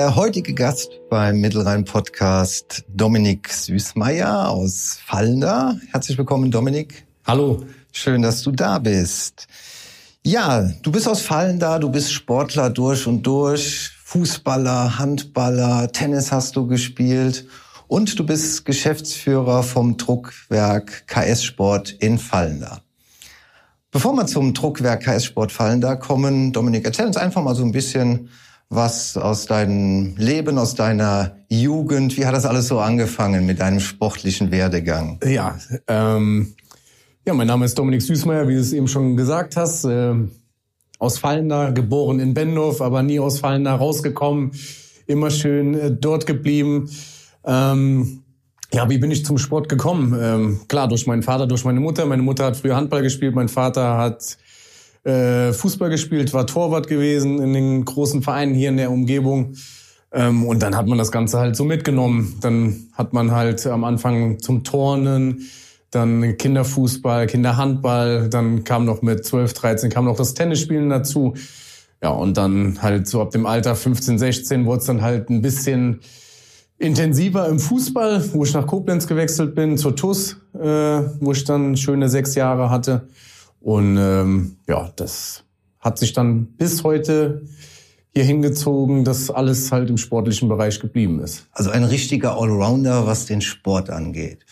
Der heutige Gast beim Mittelrhein-Podcast, Dominik Süßmeier aus Fallender. Herzlich willkommen, Dominik. Hallo. Schön, dass du da bist. Ja, du bist aus Fallender, du bist Sportler durch und durch, Fußballer, Handballer, Tennis hast du gespielt und du bist Geschäftsführer vom Druckwerk KS Sport in Fallender. Bevor wir zum Druckwerk KS Sport Fallender kommen, Dominik, erzähl uns einfach mal so ein bisschen was aus deinem Leben, aus deiner Jugend. Wie hat das alles so angefangen mit deinem sportlichen Werdegang? Ja, ähm, ja, mein Name ist Dominik Süßmeier, wie du es eben schon gesagt hast. Äh, aus Fallender, geboren in Bendorf, aber nie aus Fallender rausgekommen. Immer schön äh, dort geblieben. Ähm, ja, wie bin ich zum Sport gekommen? Ähm, klar, durch meinen Vater, durch meine Mutter. Meine Mutter hat früher Handball gespielt, mein Vater hat äh, Fußball gespielt, war Torwart gewesen in den großen Vereinen hier in der Umgebung. Ähm, und dann hat man das Ganze halt so mitgenommen. Dann hat man halt am Anfang zum Turnen, dann Kinderfußball, Kinderhandball, dann kam noch mit 12, 13 kam noch das Tennisspielen dazu. Ja, und dann halt so ab dem Alter 15, 16 wurde es dann halt ein bisschen intensiver im Fußball, wo ich nach Koblenz gewechselt bin, zur TUS, äh, wo ich dann schöne sechs Jahre hatte. Und ähm, ja, das hat sich dann bis heute hier hingezogen, dass alles halt im sportlichen Bereich geblieben ist. Also ein richtiger Allrounder, was den Sport angeht.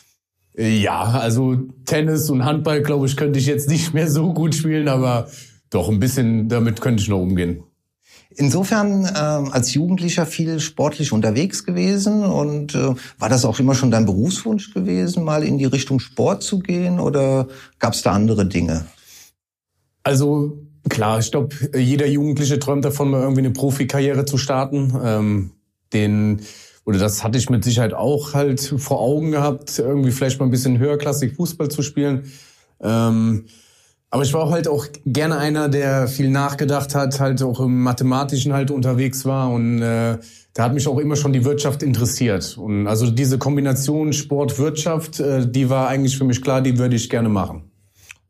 Ja, also Tennis und Handball, glaube ich, könnte ich jetzt nicht mehr so gut spielen, aber doch ein bisschen damit könnte ich noch umgehen. Insofern äh, als Jugendlicher viel sportlich unterwegs gewesen und äh, war das auch immer schon dein Berufswunsch gewesen, mal in die Richtung Sport zu gehen oder gab es da andere Dinge? Also klar, ich glaube, jeder Jugendliche träumt davon, mal irgendwie eine Profikarriere zu starten. Ähm, den oder das hatte ich mit Sicherheit auch halt vor Augen gehabt, irgendwie vielleicht mal ein bisschen höherklassig Fußball zu spielen. Ähm, aber ich war halt auch gerne einer, der viel nachgedacht hat, halt auch im Mathematischen halt unterwegs war und äh, da hat mich auch immer schon die Wirtschaft interessiert. Und also diese Kombination Sport-Wirtschaft, äh, die war eigentlich für mich klar, die würde ich gerne machen.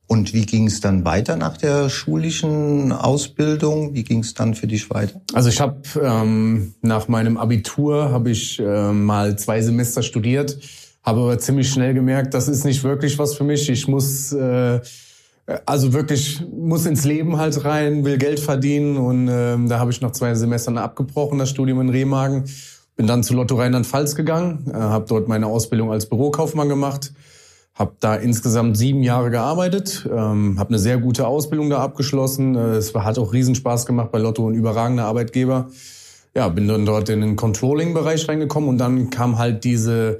Und wie ging es dann weiter nach der schulischen Ausbildung? Wie ging es dann für dich weiter? Also ich habe ähm, nach meinem Abitur habe ich äh, mal zwei Semester studiert, habe aber ziemlich schnell gemerkt, das ist nicht wirklich was für mich. Ich muss äh, also wirklich muss ins Leben halt rein, will Geld verdienen und ähm, da habe ich nach zwei Semestern abgebrochen das Studium in Remagen, bin dann zu Lotto Rheinland-Pfalz gegangen, äh, habe dort meine Ausbildung als Bürokaufmann gemacht habe da insgesamt sieben Jahre gearbeitet, ähm, habe eine sehr gute Ausbildung da abgeschlossen. Äh, es hat auch Riesenspaß gemacht bei Lotto, ein überragender Arbeitgeber. Ja, bin dann dort in den Controlling-Bereich reingekommen und dann kam halt diese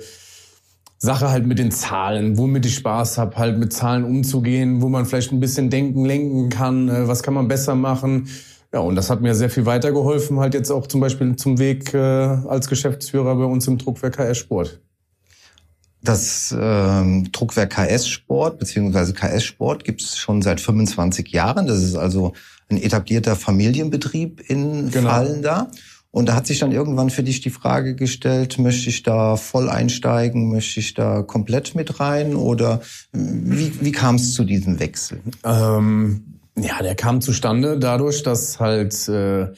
Sache halt mit den Zahlen, womit ich Spaß habe, halt mit Zahlen umzugehen, wo man vielleicht ein bisschen denken, lenken kann, äh, was kann man besser machen. Ja, und das hat mir sehr viel weitergeholfen, halt jetzt auch zum Beispiel zum Weg äh, als Geschäftsführer bei uns im Druckwerk KS Sport. Das ähm, Druckwerk KS Sport bzw. KS Sport gibt es schon seit 25 Jahren. Das ist also ein etablierter Familienbetrieb in genau. Fallen da. Und da hat sich dann irgendwann für dich die Frage gestellt, möchte ich da voll einsteigen, möchte ich da komplett mit rein oder wie, wie kam es zu diesem Wechsel? Ähm, ja, der kam zustande dadurch, dass halt äh,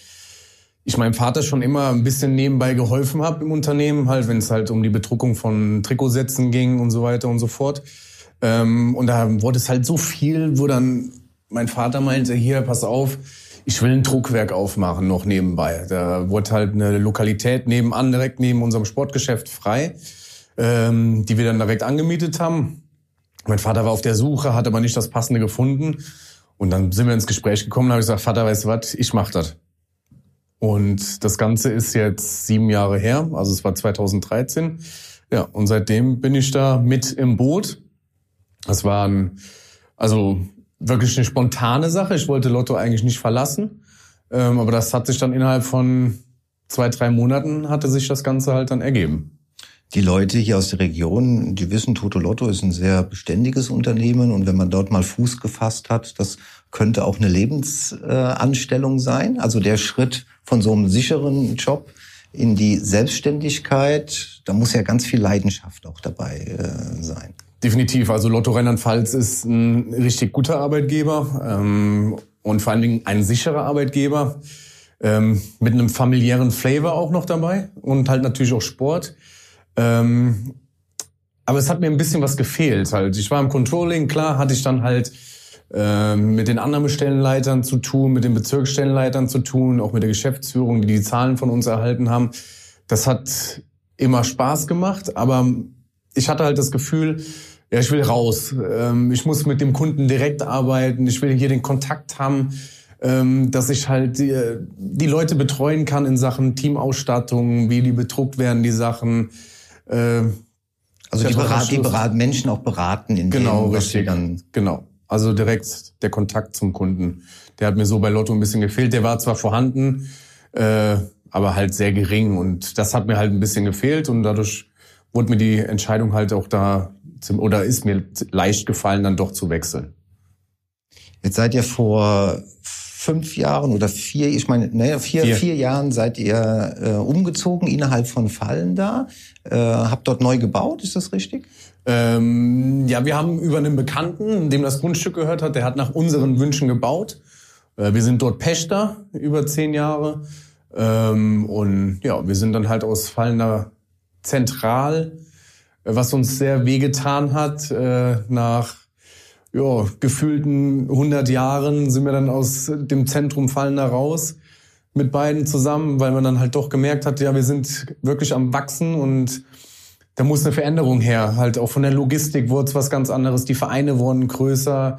ich meinem Vater schon immer ein bisschen nebenbei geholfen habe im Unternehmen, halt, wenn es halt um die Bedruckung von Trikotsätzen ging und so weiter und so fort. Ähm, und da wurde es halt so viel, wo dann mein Vater meinte, hier, pass auf, ich will ein Druckwerk aufmachen noch nebenbei. Da wurde halt eine Lokalität nebenan, direkt neben unserem Sportgeschäft frei, ähm, die wir dann direkt angemietet haben. Mein Vater war auf der Suche, hat aber nicht das Passende gefunden. Und dann sind wir ins Gespräch gekommen habe ich gesagt, Vater, weißt du was, ich mach das. Und das Ganze ist jetzt sieben Jahre her, also es war 2013. Ja, und seitdem bin ich da mit im Boot. Das war ein, also wirklich eine spontane Sache. Ich wollte Lotto eigentlich nicht verlassen. Ähm, aber das hat sich dann innerhalb von zwei, drei Monaten hatte sich das Ganze halt dann ergeben. Die Leute hier aus der Region, die wissen, Toto Lotto ist ein sehr beständiges Unternehmen und wenn man dort mal Fuß gefasst hat, das könnte auch eine Lebensanstellung sein. Also der Schritt von so einem sicheren Job in die Selbstständigkeit, da muss ja ganz viel Leidenschaft auch dabei äh, sein. Definitiv. Also Lotto Rheinland-Pfalz ist ein richtig guter Arbeitgeber ähm, und vor allen Dingen ein sicherer Arbeitgeber. ähm, mit einem familiären Flavor auch noch dabei und halt natürlich auch Sport. Ähm, aber es hat mir ein bisschen was gefehlt. Halt, ich war im Controlling, klar, hatte ich dann halt äh, mit den anderen Stellenleitern zu tun, mit den Bezirksstellenleitern zu tun, auch mit der Geschäftsführung, die die Zahlen von uns erhalten haben. Das hat immer Spaß gemacht, aber ich hatte halt das Gefühl, ja, ich will raus. Ähm, ich muss mit dem Kunden direkt arbeiten. Ich will hier den Kontakt haben, ähm, dass ich halt die, die Leute betreuen kann in Sachen Teamausstattung, wie die bedruckt werden, die Sachen. Äh, also die, berat, die beraten, Menschen auch beraten in genau, dem, was richtig. dann genau. Also direkt der Kontakt zum Kunden. Der hat mir so bei Lotto ein bisschen gefehlt. Der war zwar vorhanden, äh, aber halt sehr gering. Und das hat mir halt ein bisschen gefehlt. Und dadurch wurde mir die Entscheidung halt auch da, oder ist mir leicht gefallen, dann doch zu wechseln. Jetzt seid ihr vor fünf Jahren oder vier, ich meine, naja, vier, vier. vier Jahren seid ihr äh, umgezogen innerhalb von Fallen da, äh, habt dort neu gebaut, ist das richtig? Ähm, ja, wir haben über einen Bekannten, dem das Grundstück gehört hat, der hat nach unseren Wünschen gebaut. Äh, wir sind dort Pächter über zehn Jahre. Ähm, und ja, wir sind dann halt aus Fallender zentral, äh, was uns sehr wehgetan hat. Äh, nach ja, gefühlten 100 Jahren sind wir dann aus dem Zentrum Fallender raus mit beiden zusammen, weil man dann halt doch gemerkt hat, ja, wir sind wirklich am Wachsen und da muss eine Veränderung her. Halt auch von der Logistik wurde es was ganz anderes. Die Vereine wurden größer.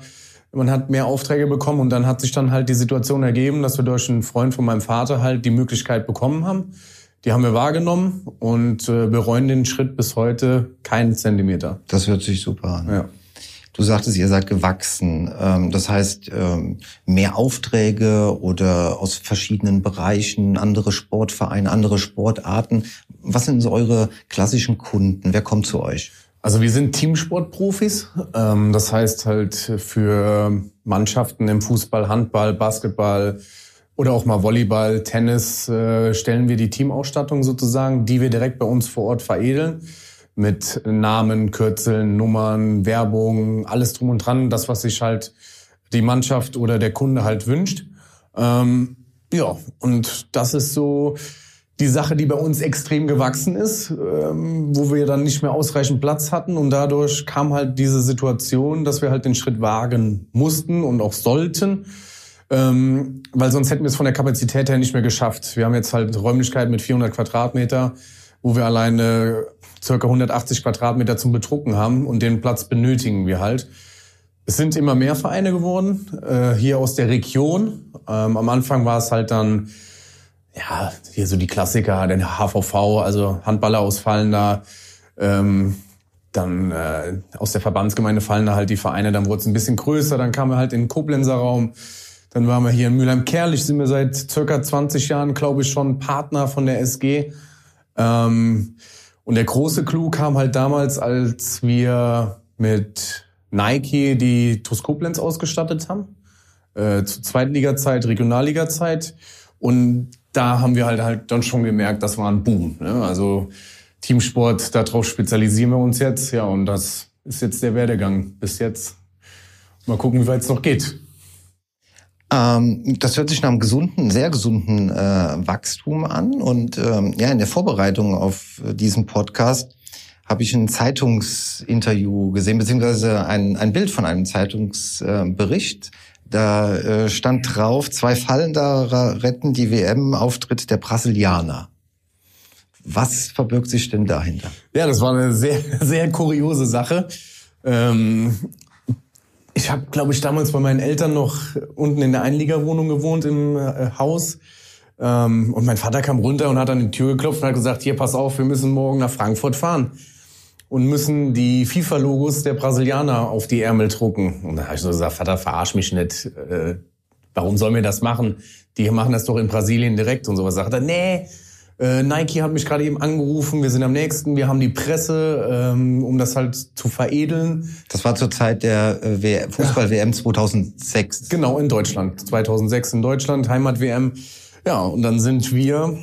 Man hat mehr Aufträge bekommen und dann hat sich dann halt die Situation ergeben, dass wir durch einen Freund von meinem Vater halt die Möglichkeit bekommen haben. Die haben wir wahrgenommen und äh, bereuen den Schritt bis heute keinen Zentimeter. Das hört sich super an. Ja. Du sagtest, ihr seid gewachsen. Ähm, das heißt, ähm, mehr Aufträge oder aus verschiedenen Bereichen, andere Sportvereine, andere Sportarten. Was sind so eure klassischen Kunden? Wer kommt zu euch? Also wir sind Teamsportprofis. Ähm, das heißt halt für Mannschaften im Fußball, Handball, Basketball oder auch mal Volleyball, Tennis äh, stellen wir die Teamausstattung sozusagen, die wir direkt bei uns vor Ort veredeln mit Namen, Kürzeln, Nummern, Werbung, alles drum und dran, das, was sich halt die Mannschaft oder der Kunde halt wünscht. Ähm, ja, und das ist so die Sache, die bei uns extrem gewachsen ist, ähm, wo wir dann nicht mehr ausreichend Platz hatten und dadurch kam halt diese Situation, dass wir halt den Schritt wagen mussten und auch sollten, ähm, weil sonst hätten wir es von der Kapazität her nicht mehr geschafft. Wir haben jetzt halt Räumlichkeiten mit 400 Quadratmeter, wo wir alleine circa 180 Quadratmeter zum Bedrucken haben und den Platz benötigen wir halt. Es sind immer mehr Vereine geworden, äh, hier aus der Region. Ähm, am Anfang war es halt dann, ja, hier so die Klassiker, der HVV, also Handballer ausfallen da. Ähm, dann äh, aus der Verbandsgemeinde fallen da halt die Vereine, dann wurde es ein bisschen größer, dann kamen wir halt in den Koblenzer Raum. Dann waren wir hier in Mülheim-Kerlich, sind wir seit circa 20 Jahren, glaube ich, schon Partner von der SG. Ähm, und der große Clou kam halt damals, als wir mit Nike die TuS Koblenz ausgestattet haben. Äh, zu Zweitliga-Zeit, Regionalliga-Zeit. Und da haben wir halt halt dann schon gemerkt, das war ein Boom. Ne? Also Teamsport, darauf spezialisieren wir uns jetzt. Ja, und das ist jetzt der Werdegang bis jetzt. Mal gucken, wie weit es noch geht. Ähm, das hört sich nach einem gesunden, sehr gesunden äh, Wachstum an. Und ähm, ja, in der Vorbereitung auf diesen Podcast habe ich ein Zeitungsinterview gesehen, beziehungsweise ein, ein Bild von einem Zeitungsbericht. Da äh, stand drauf, zwei Fallen da retten die WM-Auftritt der Brasilianer. Was verbirgt sich denn dahinter? Ja, das war eine sehr, sehr kuriose Sache. Ähm, ich habe, glaube ich, damals bei meinen Eltern noch unten in der Einliegerwohnung gewohnt im äh, Haus. Ähm, und mein Vater kam runter und hat an die Tür geklopft und hat gesagt, hier, pass auf, wir müssen morgen nach Frankfurt fahren. Und müssen die FIFA-Logos der Brasilianer auf die Ärmel drucken. Und da habe ich so gesagt, Vater, verarsch mich nicht. Äh, warum sollen wir das machen? Die machen das doch in Brasilien direkt und sowas. Sagt er, nee, äh, Nike hat mich gerade eben angerufen, wir sind am nächsten, wir haben die Presse, ähm, um das halt zu veredeln. Das war zur Zeit der äh, Fußball-WM 2006. Genau, in Deutschland. 2006 in Deutschland, Heimat-WM. Ja, und dann sind wir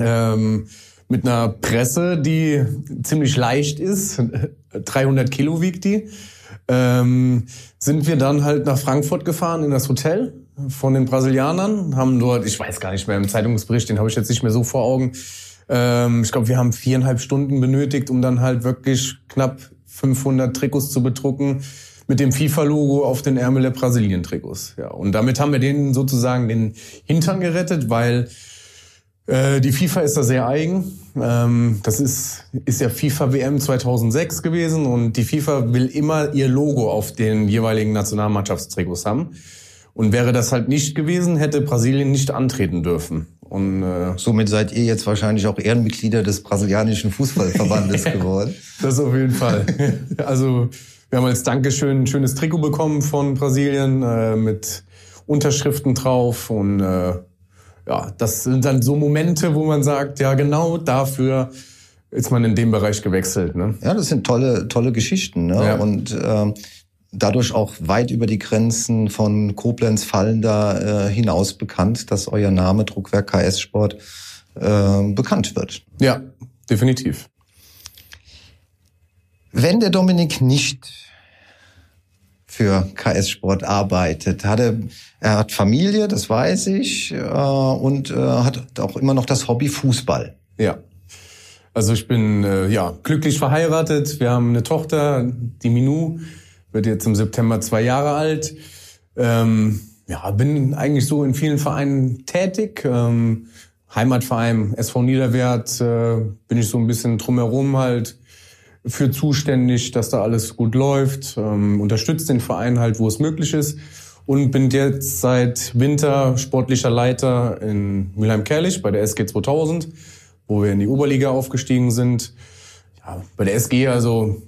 ähm, mit einer Presse, die ziemlich leicht ist, 300 Kilo wiegt die, ähm, sind wir dann halt nach Frankfurt gefahren in das Hotel von den Brasilianern, haben dort, ich weiß gar nicht mehr, im Zeitungsbericht, den habe ich jetzt nicht mehr so vor Augen. Ähm, ich glaube, wir haben viereinhalb Stunden benötigt, um dann halt wirklich knapp 500 Trikots zu bedrucken mit dem FIFA-Logo auf den Ärmel der Brasilien-Trikots. Ja, und damit haben wir denen sozusagen den Hintern gerettet, weil äh, die FIFA ist da sehr eigen. Ähm, das ist, ist ja FIFA WM 2006 gewesen und die FIFA will immer ihr Logo auf den jeweiligen Nationalmannschaftstrikots haben. Und wäre das halt nicht gewesen, hätte Brasilien nicht antreten dürfen. Und äh, somit seid ihr jetzt wahrscheinlich auch Ehrenmitglieder des brasilianischen Fußballverbandes geworden. Das auf jeden Fall. Also wir haben als Dankeschön ein schönes Trikot bekommen von Brasilien äh, mit Unterschriften drauf und äh, ja, das sind dann so Momente, wo man sagt, ja genau dafür ist man in dem Bereich gewechselt. Ne? Ja, das sind tolle, tolle Geschichten. Ne? Ja. Und äh, dadurch auch weit über die Grenzen von Koblenz fallen da äh, hinaus bekannt, dass euer Name Druckwerk KS Sport äh, bekannt wird. Ja, definitiv. Wenn der Dominik nicht für KS Sport arbeitet, hat er, er hat Familie, das weiß ich, äh, und äh, hat auch immer noch das Hobby Fußball. Ja. Also ich bin äh, ja glücklich verheiratet. Wir haben eine Tochter, die Minu, wird jetzt im September zwei Jahre alt. Ähm, ja, bin eigentlich so in vielen Vereinen tätig. Ähm, Heimatverein SV Niederwert äh, bin ich so ein bisschen drumherum halt für zuständig, dass da alles gut läuft. Ähm, unterstützt den Verein halt, wo es möglich ist. Und bin jetzt seit Winter sportlicher Leiter in Mülheim-Kerlich bei der SG 2000, wo wir in die Oberliga aufgestiegen sind. Ja, bei der SG also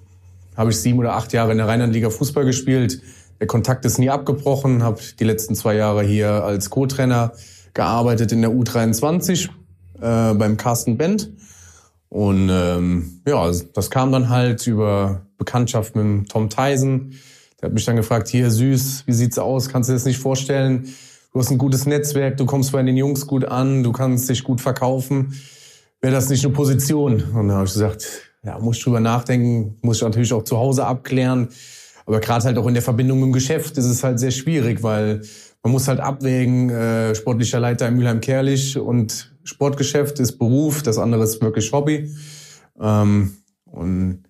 habe ich sieben oder acht Jahre in der Rheinlandliga Fußball gespielt. Der Kontakt ist nie abgebrochen, habe die letzten zwei Jahre hier als Co-Trainer gearbeitet in der U23 äh, beim Carsten Bent. Und ähm, ja, das kam dann halt über Bekanntschaft mit Tom Tyson. Der hat mich dann gefragt, hier süß, wie sieht's aus? Kannst du dir das nicht vorstellen? Du hast ein gutes Netzwerk, du kommst bei den Jungs gut an, du kannst dich gut verkaufen. Wäre das nicht eine Position? Und dann habe ich gesagt, ja, muss drüber nachdenken, muss ich natürlich auch zu Hause abklären. Aber gerade halt auch in der Verbindung mit dem Geschäft ist es halt sehr schwierig, weil man muss halt abwägen, äh, sportlicher Leiter in Mülheim-Kerlich und Sportgeschäft ist Beruf, das andere ist wirklich Hobby. Ähm, und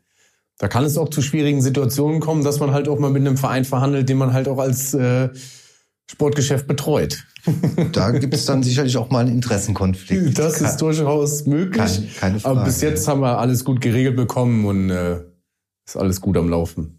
da kann es auch zu schwierigen Situationen kommen, dass man halt auch mal mit einem Verein verhandelt, den man halt auch als äh, Sportgeschäft betreut. Da gibt es dann sicherlich auch mal einen Interessenkonflikt. Das ist durchaus möglich. Keine, keine Frage. Aber bis jetzt haben wir alles gut geregelt bekommen und äh, ist alles gut am Laufen.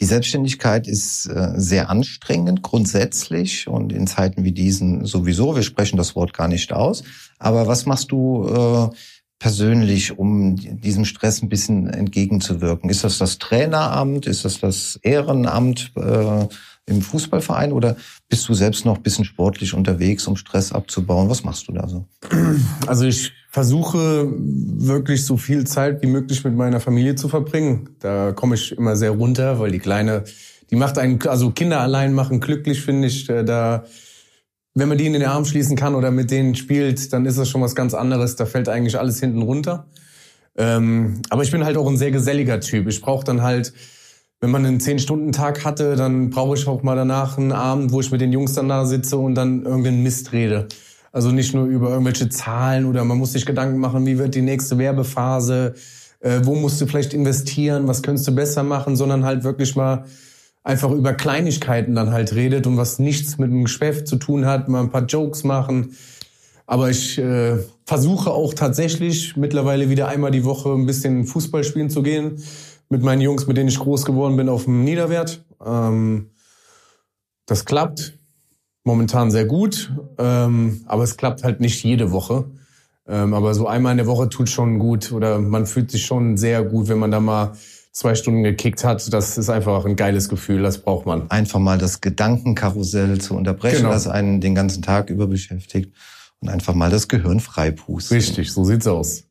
Die Selbstständigkeit ist äh, sehr anstrengend grundsätzlich und in Zeiten wie diesen sowieso. Wir sprechen das Wort gar nicht aus. Aber was machst du äh, persönlich, um diesem Stress ein bisschen entgegenzuwirken? Ist das das Traineramt? Ist das das Ehrenamt? Äh, im Fußballverein oder bist du selbst noch ein bisschen sportlich unterwegs, um Stress abzubauen? Was machst du da so? Also ich versuche wirklich so viel Zeit wie möglich mit meiner Familie zu verbringen. Da komme ich immer sehr runter, weil die Kleine, die macht einen, also Kinder allein machen glücklich, finde ich. Äh, da, wenn man die in den Arm schließen kann oder mit denen spielt, dann ist das schon was ganz anderes. Da fällt eigentlich alles hinten runter. Ähm, aber ich bin halt auch ein sehr geselliger Typ. Ich brauche dann halt wenn man einen Zehn-Stunden-Tag hatte, dann brauche ich auch mal danach einen Abend, wo ich mit den Jungs dann da sitze und dann irgendeinen Mist rede. Also nicht nur über irgendwelche Zahlen oder man muss sich Gedanken machen, wie wird die nächste Werbephase, äh, wo musst du vielleicht investieren, was könntest du besser machen, sondern halt wirklich mal einfach über Kleinigkeiten dann halt redet und was nichts mit dem Geschäft zu tun hat, mal ein paar Jokes machen. Aber ich äh, versuche auch tatsächlich mittlerweile wieder einmal die Woche ein bisschen Fußball spielen zu gehen mit meinen Jungs, mit denen ich groß geworden bin, auf dem Niederwert. Ähm, das klappt momentan sehr gut, ähm, aber es klappt halt nicht jede Woche. Ähm, aber so einmal in der Woche tut schon gut oder man fühlt sich schon sehr gut, wenn man da mal zwei Stunden gekickt hat. Das ist einfach ein geiles Gefühl, das braucht man. Einfach mal das Gedankenkarussell zu unterbrechen, genau. das einen den ganzen Tag über beschäftigt und einfach mal das Gehirn freipusten. Richtig, so sieht's aus.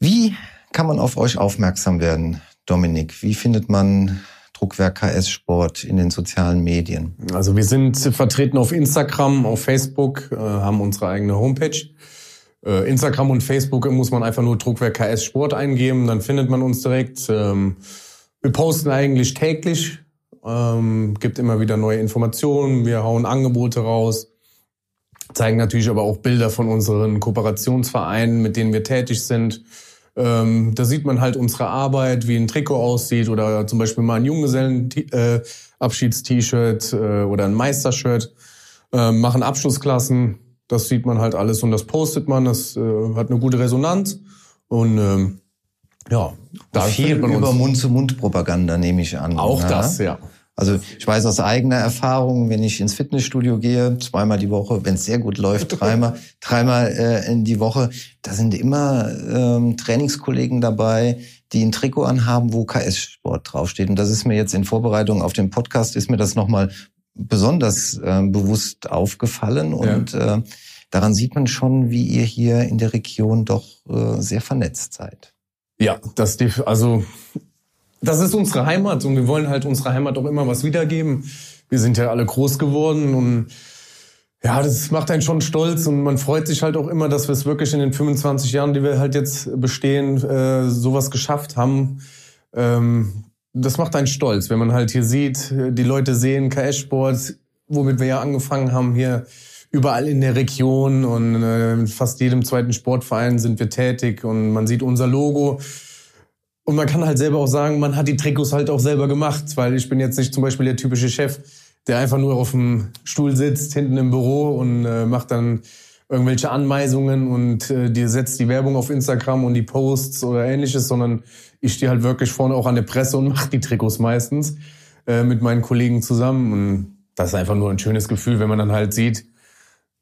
Wie kann man auf euch aufmerksam werden? Dominik, wie findet man Druckwerk KS Sport in den sozialen Medien? Also wir sind vertreten auf Instagram, auf Facebook, äh, haben unsere eigene Homepage. Äh, Instagram und Facebook muss man einfach nur Druckwerk KS Sport eingeben, dann findet man uns direkt. Ähm, wir posten eigentlich täglich ähm, gibt immer wieder neue Informationen, wir hauen Angebote raus, zeigen natürlich aber auch Bilder von unseren Kooperationsvereinen, mit denen wir tätig sind. Ähm, da sieht man halt unsere Arbeit, wie ein Trikot aussieht oder zum Beispiel mal ein Junggesellen-Abschieds-T-Shirt äh, oder ein Meistershirt. Äh, machen Abschlussklassen, das sieht man halt alles und das postet man, das äh, hat eine gute Resonanz und ähm, ja, da viel über Mund-zu-Mund-Propaganda nehme ich an. Auch ja? das, ja. Also ich weiß aus eigener Erfahrung, wenn ich ins Fitnessstudio gehe, zweimal die Woche, wenn es sehr gut läuft, dreimal, dreimal äh, in die Woche, da sind immer ähm, Trainingskollegen dabei, die ein Trikot anhaben, wo KS-Sport draufsteht. Und das ist mir jetzt in Vorbereitung auf den Podcast, ist mir das nochmal besonders äh, bewusst aufgefallen. Und ja. äh, daran sieht man schon, wie ihr hier in der Region doch äh, sehr vernetzt seid. Ja, das also das ist unsere Heimat und wir wollen halt unserer Heimat auch immer was wiedergeben. Wir sind ja alle groß geworden und ja, das macht einen schon stolz und man freut sich halt auch immer, dass wir es wirklich in den 25 Jahren, die wir halt jetzt bestehen, äh, sowas geschafft haben. Ähm, das macht einen stolz, wenn man halt hier sieht, die Leute sehen KS-Sport, womit wir ja angefangen haben, hier überall in der Region und äh, fast jedem zweiten Sportverein sind wir tätig und man sieht unser Logo. Und man kann halt selber auch sagen, man hat die Trikots halt auch selber gemacht, weil ich bin jetzt nicht zum Beispiel der typische Chef, der einfach nur auf dem Stuhl sitzt, hinten im Büro und äh, macht dann irgendwelche Anweisungen und äh, dir setzt die Werbung auf Instagram und die Posts oder ähnliches, sondern ich stehe halt wirklich vorne auch an der Presse und mache die Trikots meistens äh, mit meinen Kollegen zusammen. Und das ist einfach nur ein schönes Gefühl, wenn man dann halt sieht,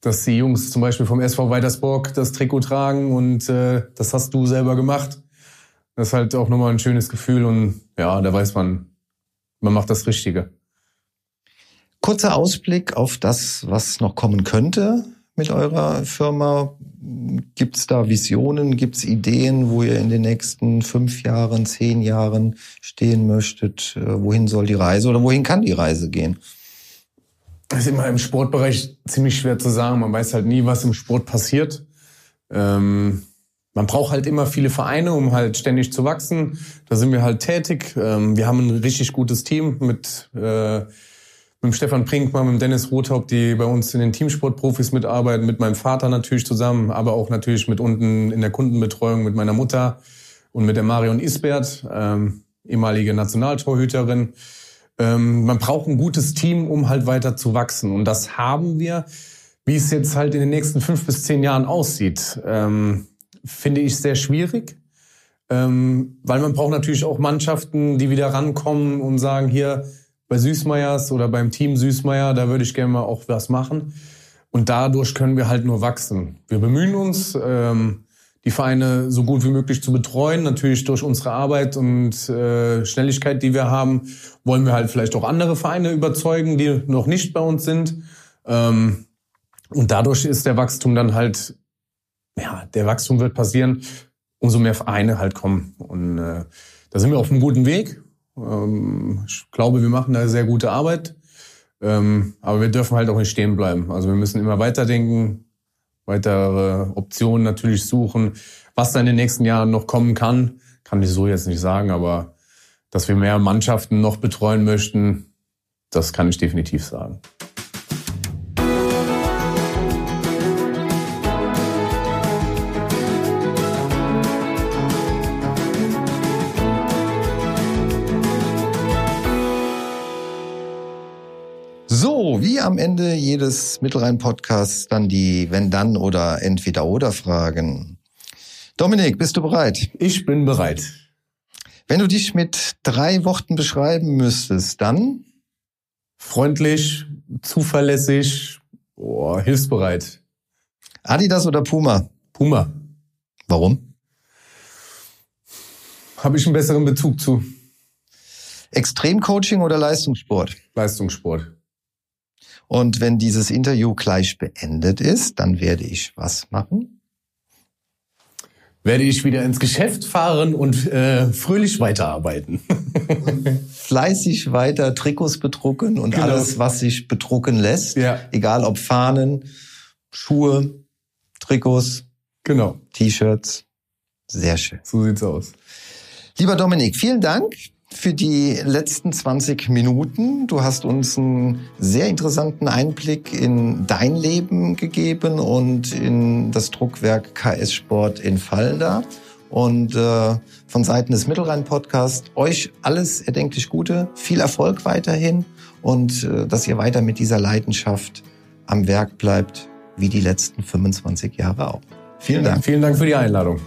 dass die Jungs zum Beispiel vom SV Weitersburg das Trikot tragen und äh, das hast du selber gemacht. Das ist halt auch nochmal ein schönes Gefühl und ja, da weiß man, man macht das Richtige. Kurzer Ausblick auf das, was noch kommen könnte mit eurer Firma. Gibt es da Visionen, gibt es Ideen, wo ihr in den nächsten fünf Jahren, zehn Jahren stehen möchtet? Äh, wohin soll die Reise oder wohin kann die Reise gehen? Das ist immer im Sportbereich ziemlich schwer zu sagen. Man weiß halt nie, was im Sport passiert. Ähm, man braucht halt immer viele Vereine, um halt ständig zu wachsen. Da sind wir halt tätig. Ähm, wir haben ein richtig gutes Team mit, äh, mit Stefan Prinkmann, mit Dennis Rothaupt, die bei uns in den Teamsportprofis mitarbeiten, mit meinem Vater natürlich zusammen, aber auch natürlich mit unten in der Kundenbetreuung mit meiner Mutter und mit der Marion Isbert, ähm, ehemalige Nationaltorhüterin. Ähm, man braucht ein gutes Team, um halt weiter zu wachsen. Und das haben wir. Wie es jetzt halt in den nächsten fünf bis zehn Jahren aussieht, ähm, finde ich sehr schwierig. Ähm, weil man braucht natürlich auch Mannschaften, die wieder rankommen und sagen, hier bei Süßmeyers oder beim Team Süßmeier, da würde ich gerne mal auch was machen. Und dadurch können wir halt nur wachsen. Wir bemühen uns, ähm, die Vereine so gut wie möglich zu betreuen. Natürlich durch unsere Arbeit und äh, Schnelligkeit, die wir haben, wollen wir halt vielleicht auch andere Vereine überzeugen, die noch nicht bei uns sind. Ähm, und dadurch ist der Wachstum dann halt ja, der Wachstum wird passieren, umso mehr Vereine halt kommen. Und äh, da sind wir auf einem guten Weg. Ähm, ich glaube, wir machen da sehr gute Arbeit. Ähm, aber wir dürfen halt auch nicht stehen bleiben. Also wir müssen immer weiterdenken, weitere Optionen natürlich suchen. Was da in den nächsten Jahren noch kommen kann, kann ich so jetzt nicht sagen, aber dass wir mehr Mannschaften noch betreuen möchten, das kann ich definitiv sagen. Wie am Ende jedes Mittelrhein-Podcasts dann die Wenn-Dann- oder Entweder-Oder-Fragen. Dominik, bist du bereit? Ich bin bereit. Wenn du dich mit drei Worten beschreiben müsstest, dann? Freundlich, zuverlässig, oh, hilfsbereit. Adidas oder Puma? Puma. Warum? Habe ich einen besseren Bezug zu. Extremcoaching oder Leistungssport? Leistungssport. Und wenn dieses Interview gleich beendet ist, dann werde ich was machen? Werde ich wieder ins Geschäft fahren und äh, fröhlich weiterarbeiten. Fleißig weiter Trikots bedrucken und genau. alles, was sich bedrucken lässt. Ja. Egal ob Fahnen, Schuhe, Trikots, genau. T-Shirts. Sehr schön. So sieht's aus. Lieber Dominik, vielen Dank für die letzten 20 Minuten. Du hast uns einen sehr interessanten Einblick in dein Leben gegeben und in das Druckwerk KS Sport in Fallda. Und äh, von Seiten des Mittelrhein-Podcasts euch alles erdenklich Gute, viel Erfolg weiterhin und äh, dass ihr weiter mit dieser Leidenschaft am Werk bleibt, wie die letzten 25 Jahre auch. Vielen Dank. Vielen Dank für die Einladung.